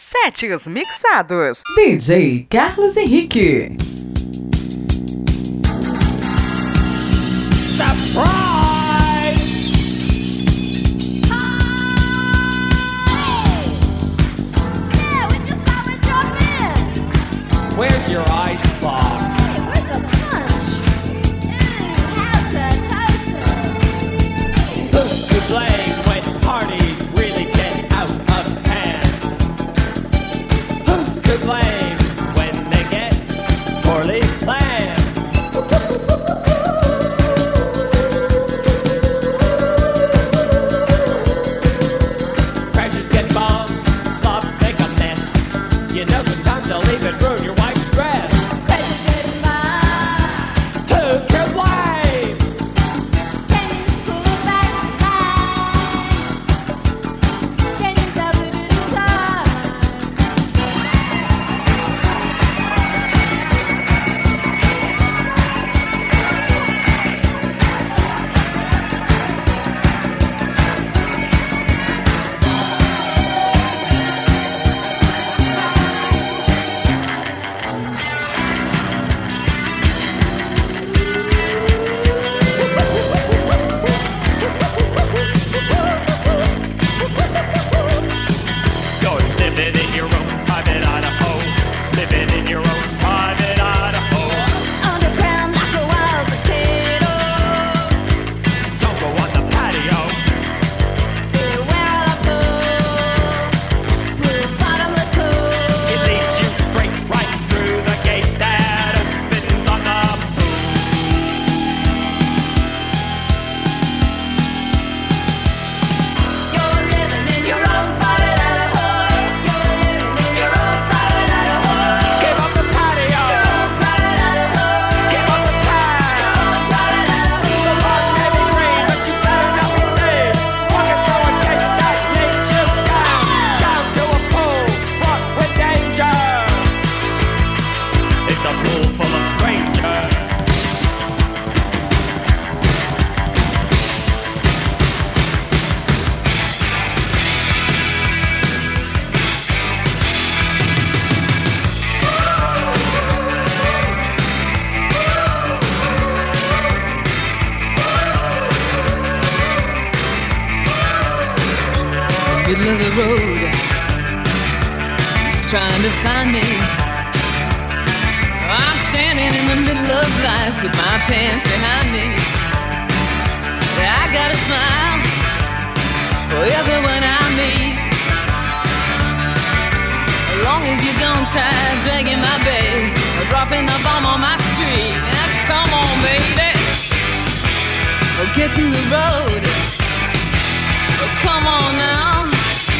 Sétios mixados. DJ Carlos Henrique. middle of the road. He's trying to find me. I'm standing in the middle of life with my pants behind me. I got a smile for everyone I meet. As long as you don't try dragging my bag or dropping the bomb on my street. Come on, baby. Or get in the road. Come on now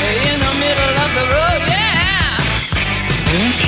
in the middle of the road, yeah. Hmm?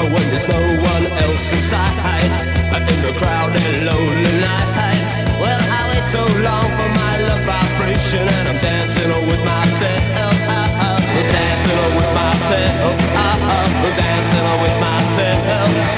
Oh, when there's no one else inside. In the crowded, lonely night. Well, I wait so long for my love vibration, and I'm dancing with myself. Dancing with myself. Dancing with myself.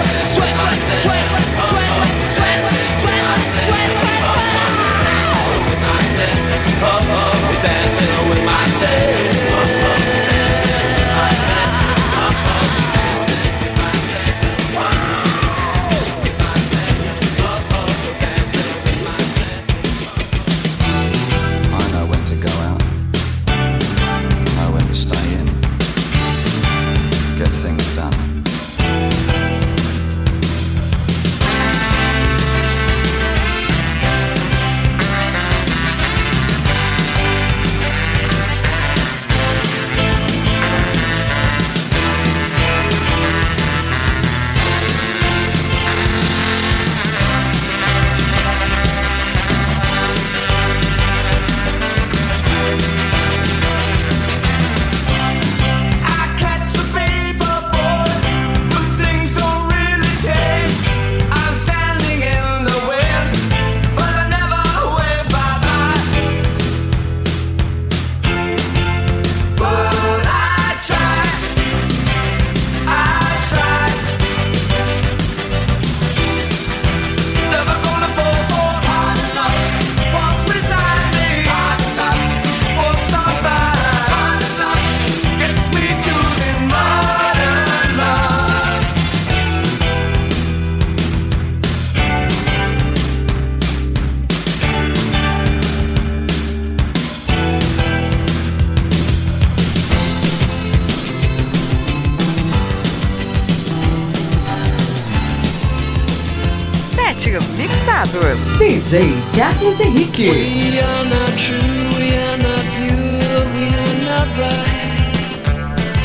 artistas mixados. DJ Carlos Henrique. We are not true, we are not pure, we are not right.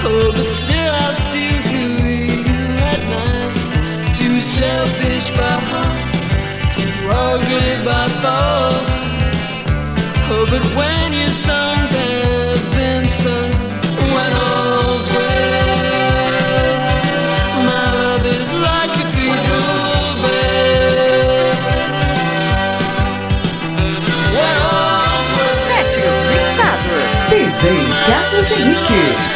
Oh, but still I'm to you at night. Too selfish by heart, too ugly by thought. Oh, but when your songs have been sung, when all's well. ギャップス YouTube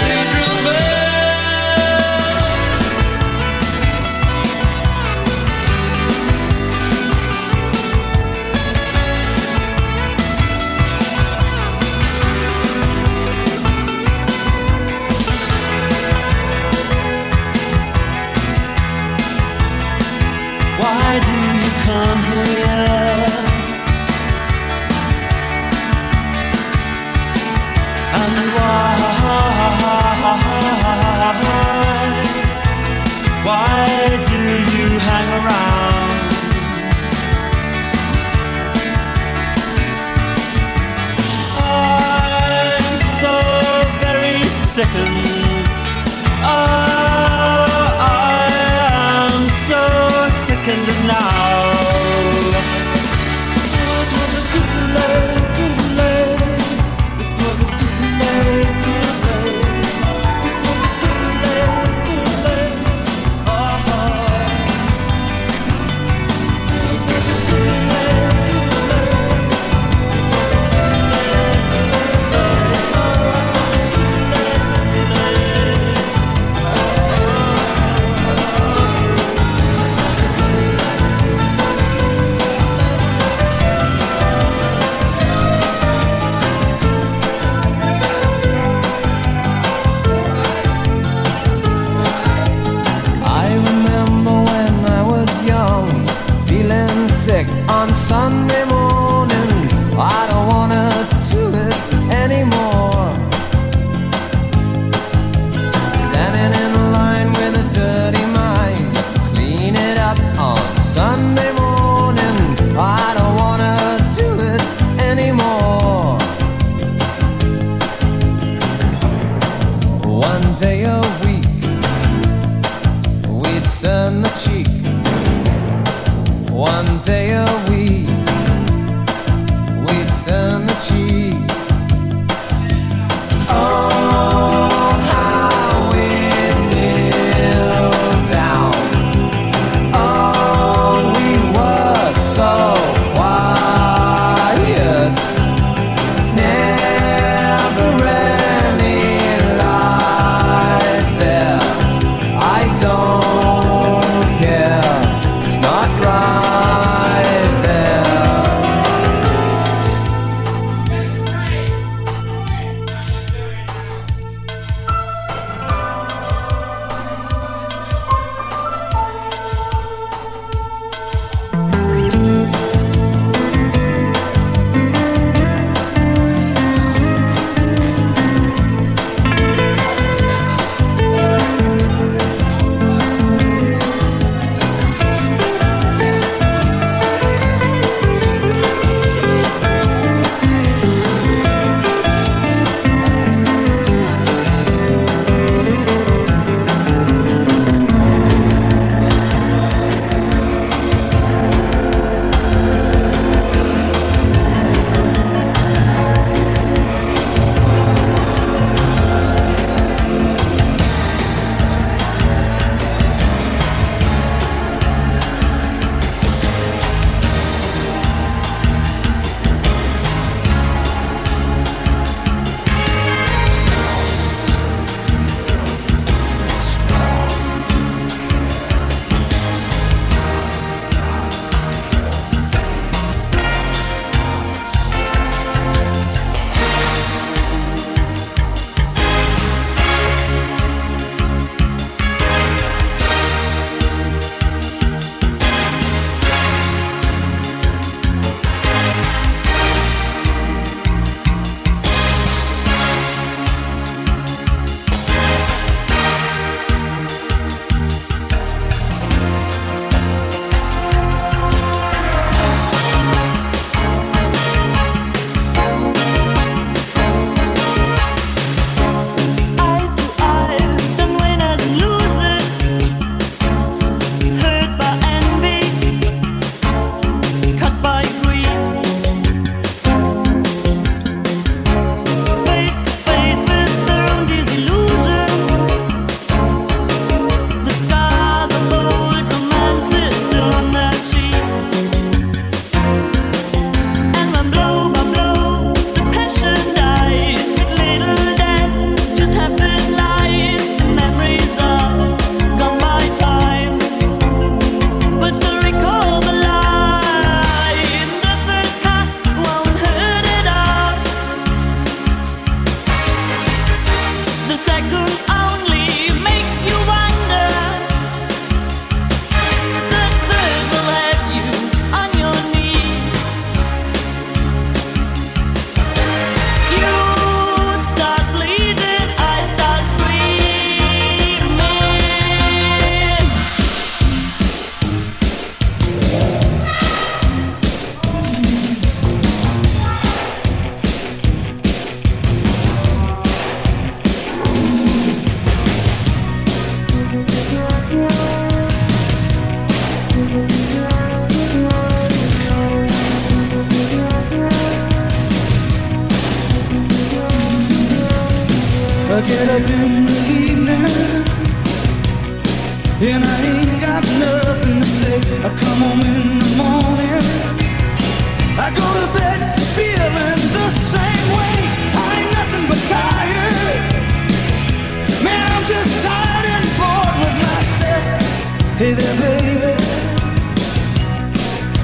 Hey there, baby.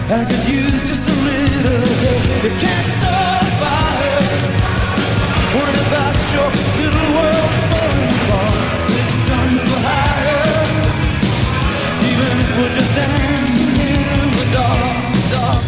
I could use just a little. You can't start a fire. Worried about your little world falling apart. This guns for hire. Even if we're just dancing in the dark, dark.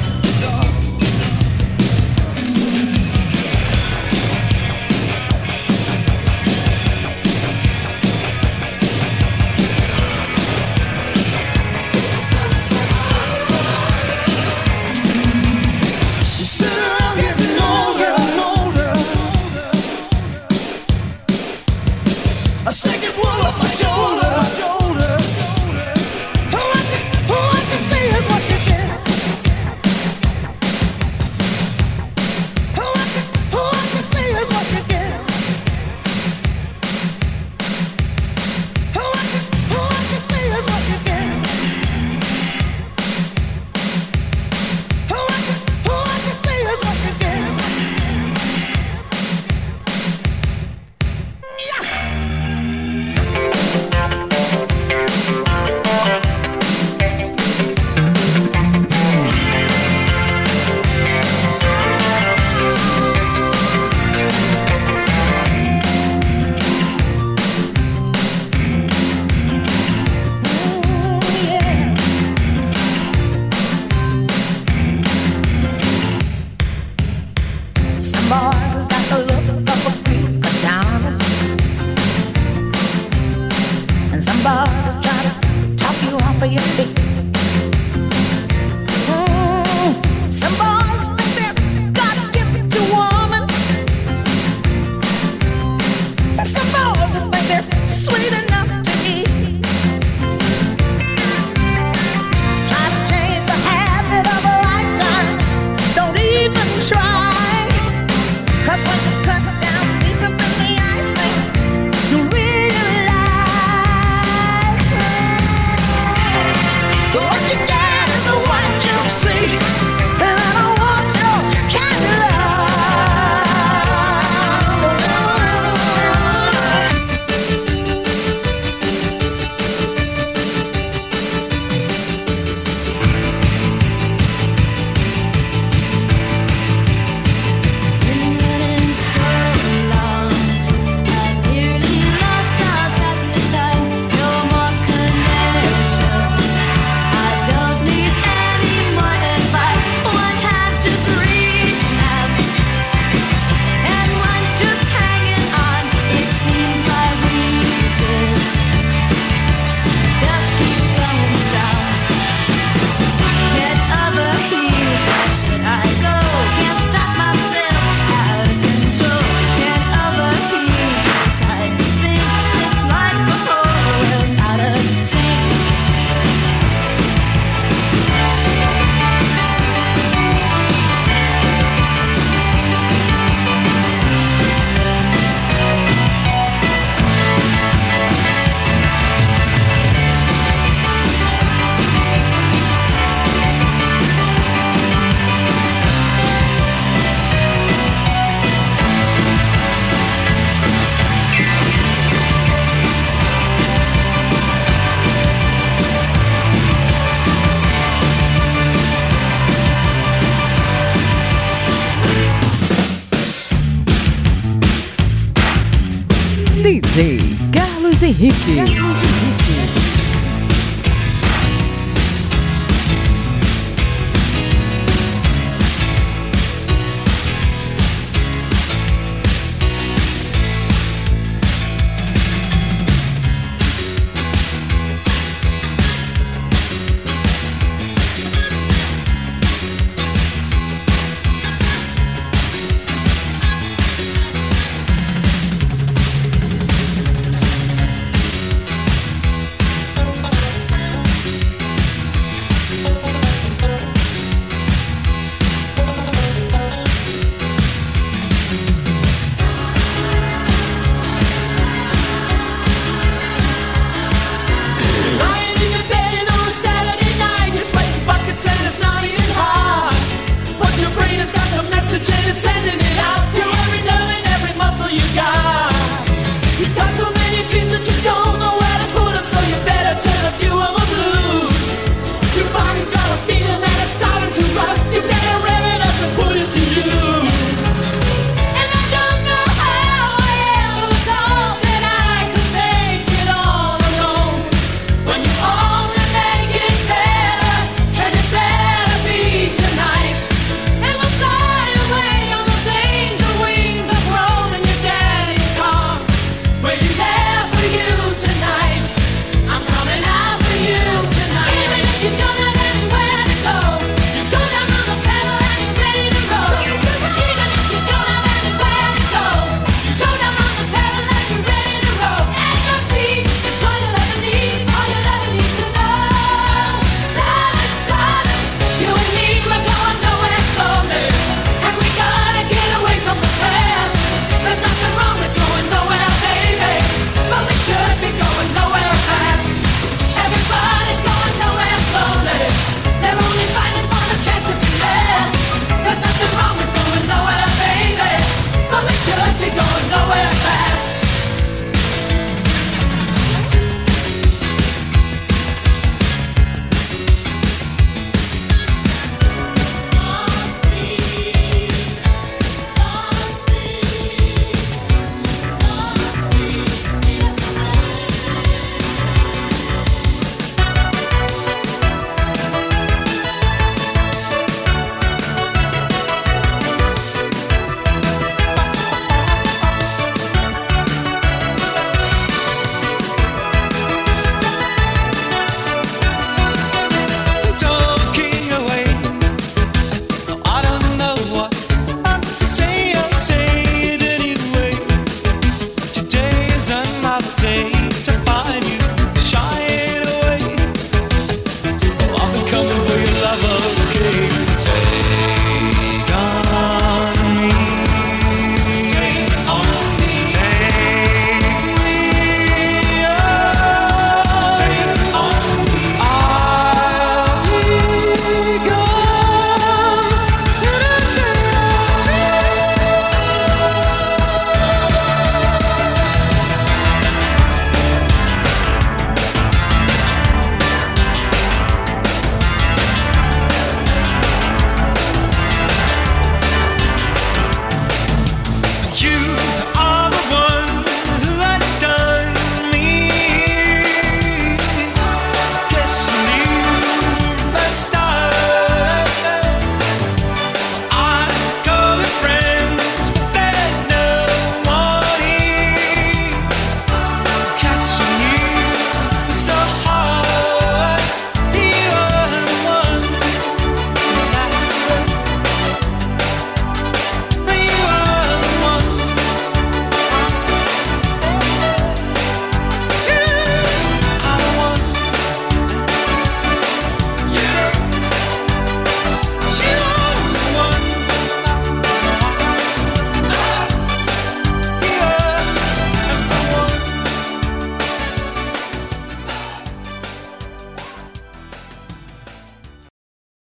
Henrique.